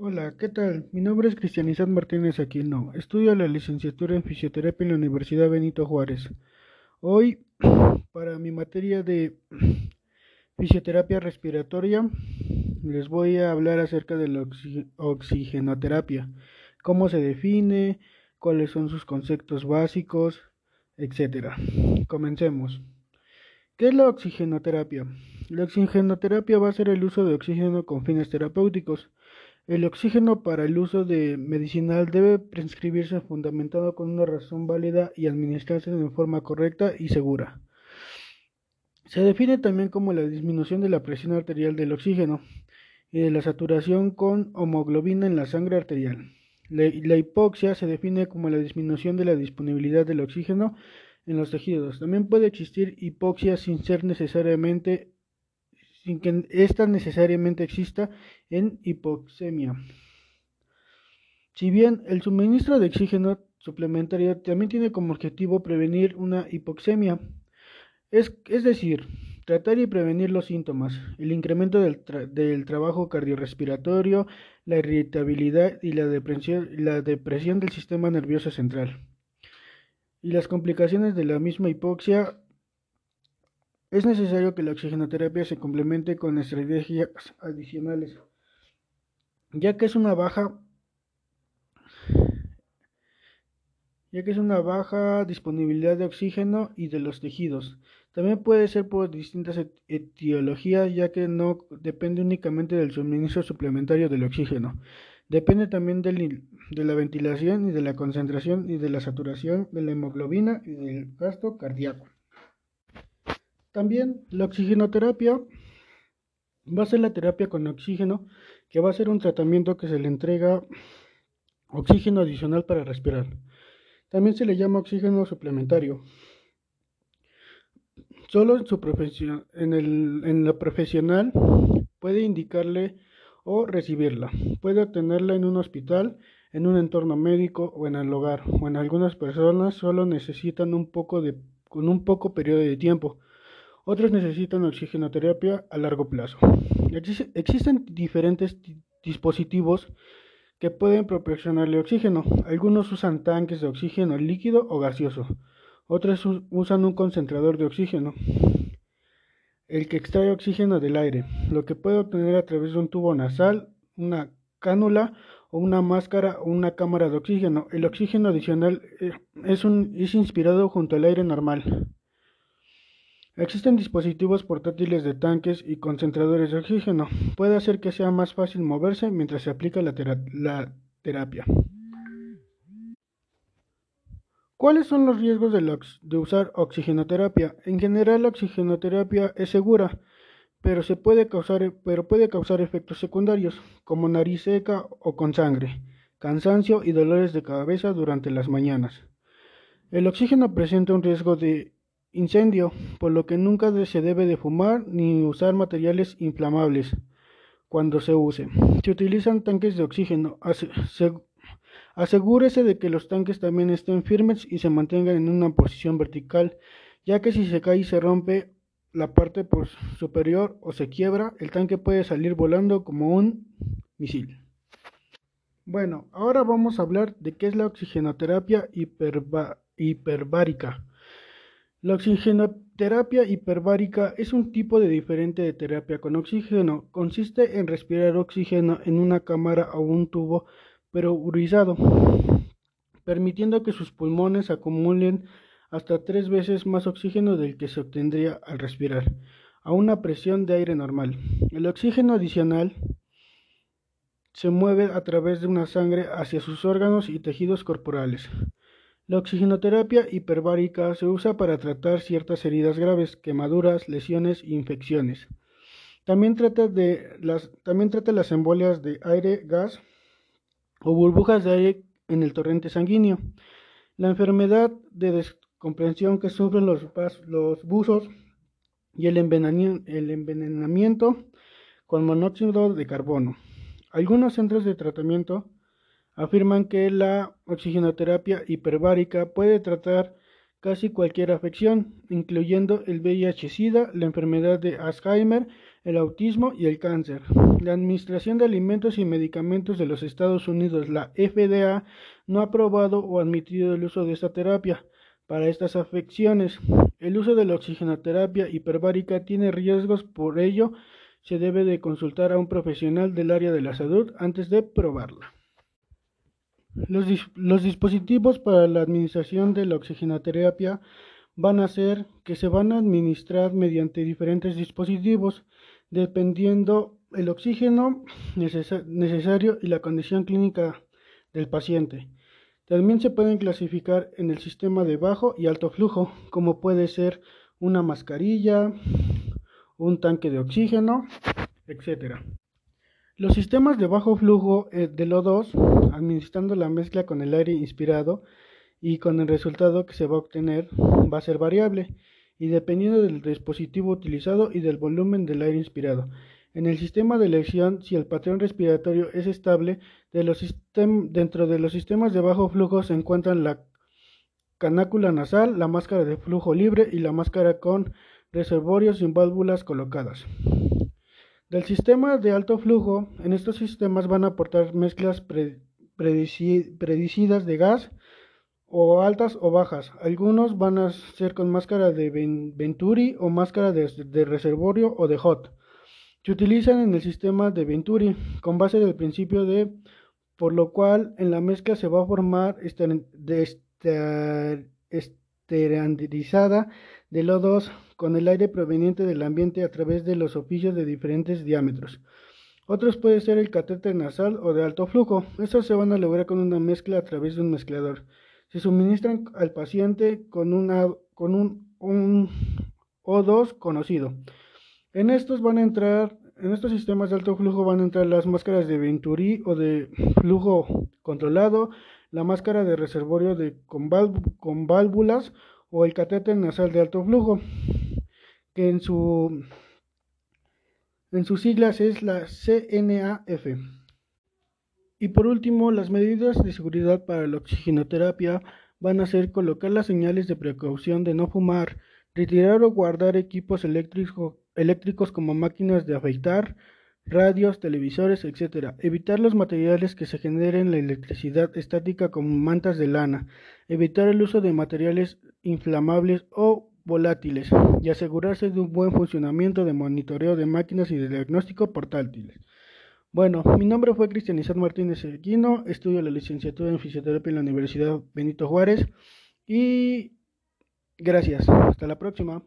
Hola, ¿qué tal? Mi nombre es Cristianizad Martínez Aquino. Estudio la licenciatura en fisioterapia en la Universidad Benito Juárez. Hoy, para mi materia de fisioterapia respiratoria, les voy a hablar acerca de la oxigenoterapia, cómo se define, cuáles son sus conceptos básicos, etc. Comencemos. ¿Qué es la oxigenoterapia? La oxigenoterapia va a ser el uso de oxígeno con fines terapéuticos. El oxígeno para el uso medicinal debe prescribirse fundamentado con una razón válida y administrarse de forma correcta y segura. Se define también como la disminución de la presión arterial del oxígeno y de la saturación con homoglobina en la sangre arterial. La, hipoxia se define como la disminución de la disponibilidad del oxígeno en los tejidos. También puede existir hipoxia sin ser necesariamente sin que ésta necesariamente exista en hipoxemia. Si bien el suministro de oxígeno suplementario también tiene como objetivo prevenir una hipoxemia, es, decir, tratar y prevenir los síntomas, el incremento del, trabajo cardiorrespiratorio, la irritabilidad y la depresión del sistema nervioso central. Y las complicaciones de la misma hipoxia es necesario que la oxigenoterapia se complemente con estrategias adicionales, ya que es una baja ya que es una baja disponibilidad de oxígeno y de los tejidos. También puede ser por distintas etiologías, ya que no depende únicamente del suministro suplementario del oxígeno. Depende también de la ventilación y de la concentración y de la saturación de la hemoglobina y del gasto cardíaco. También la oxigenoterapia va a ser la terapia con oxígeno, que va a ser un tratamiento que se le entrega oxígeno adicional para respirar. También se le llama oxígeno suplementario. Solo en su profesión, en, el, en profesional puede indicarle o recibirla. Puede obtenerla en un hospital, en un entorno médico o en el hogar. O en algunas personas solo necesitan un poco de, con un poco periodo de tiempo otros necesitan oxigenoterapia a largo plazo. existen diferentes dispositivos que pueden proporcionarle oxígeno. Algunos usan tanques de oxígeno líquido o gaseoso. Otros usan un concentrador de oxígeno, el que extrae oxígeno del aire, lo que puede obtener a través de un tubo nasal, una cánula o una máscara o una cámara de oxígeno. El oxígeno adicional eh, es, es inspirado junto al aire normal. Existen dispositivos portátiles de tanques y concentradores de oxígeno. Puede hacer que sea más fácil moverse mientras se aplica la, terapia. ¿Cuáles son los riesgos de, usar oxigenoterapia? En general, la oxigenoterapia es segura, pero, se causar, pero puede causar efectos secundarios, como nariz seca o con sangre, cansancio y dolores de cabeza durante las mañanas. El oxígeno presenta un riesgo de incendio, por lo que nunca se debe de fumar ni usar materiales inflamables cuando se use. Se utilizan tanques de oxígeno. Asegúrese de que los tanques también estén firmes y se mantengan en una posición vertical, ya que si se cae y se rompe la parte superior o se quiebra, el tanque puede salir volando como un misil. Bueno, ahora vamos a hablar de qué es la oxigenoterapia hiperbárica. La oxigenoterapia hiperbárica es un tipo de diferente de terapia con oxígeno. Consiste en respirar oxígeno en una cámara o un tubo pressurizado, permitiendo que sus pulmones acumulen hasta tres veces más oxígeno del que se obtendría al respirar, a una presión de aire normal. El oxígeno adicional se mueve a través de una sangre hacia sus órganos y tejidos corporales. La oxigenoterapia hiperbárica se usa para tratar ciertas heridas graves, quemaduras, lesiones e infecciones. También trata, de las, también trata las embolias de aire, gas o burbujas de aire en el torrente sanguíneo. La enfermedad de descomprensión que sufren los, los buzos y el envenenamiento con monóxido de carbono. Algunos centros de tratamiento afirman que la oxigenoterapia hiperbárica puede tratar casi cualquier afección, incluyendo el VIH-Sida, la enfermedad de Alzheimer, el autismo y el cáncer. La Administración de Alimentos y Medicamentos de los Estados Unidos, la FDA, no ha aprobado o admitido el uso de esta terapia para estas afecciones. El uso de la oxigenoterapia hiperbárica tiene riesgos, por ello se debe de consultar a un profesional del área de la salud antes de probarla. Los, dispositivos para la administración de la oxigenoterapia van a ser que se van a administrar mediante diferentes dispositivos dependiendo el oxígeno necesario y la condición clínica del paciente. También se pueden clasificar en el sistema de bajo y alto flujo, como puede ser una mascarilla, un tanque de oxígeno, etc. Los sistemas de bajo flujo eh, del O2, administrando la mezcla con el aire inspirado, y con el resultado que se va a obtener va a ser variable y dependiendo del dispositivo utilizado y del volumen del aire inspirado. En el sistema de elección, si el patrón respiratorio es estable, dentro de los sistemas de bajo flujo se encuentran la canácula nasal, la máscara de flujo libre y la máscara con reservorios sin válvulas colocadas. Del sistema de alto flujo, en estos sistemas van a aportar mezclas predicidas de gas, o altas o bajas. Algunos van a ser con máscara de Venturi o máscara de, reservorio o de hot. Se utilizan en el sistema de Venturi con base del principio de por lo cual en la mezcla se va a formar esterilizada del O2 con el aire proveniente del ambiente a través de los oficios de diferentes diámetros. Otros puede ser el catéter nasal o de alto flujo. Estos se van a lograr con una mezcla a través de un mezclador se suministran al paciente con, un, un O2 conocido. En estos van a entrar, en estos sistemas de alto flujo van a entrar las máscaras de Venturi o de flujo controlado, la máscara de reservorio de, con válvulas o el catéter nasal de alto flujo, que en su en sus siglas es la CNAF. Y por último, las medidas de seguridad para la oxigenoterapia van a ser colocar las señales de precaución de no fumar, retirar o guardar equipos eléctricos como máquinas de afeitar, radios, televisores, etc. Evitar los materiales que se generen la electricidad estática como mantas de lana. Evitar el uso de materiales inflamables o volátiles y asegurarse de un buen funcionamiento de monitoreo de máquinas y de diagnóstico portátiles. Bueno, mi nombre fue Cristian Martínez Equino, estudio la licenciatura en fisioterapia en la Universidad Benito Juárez y gracias, hasta la próxima.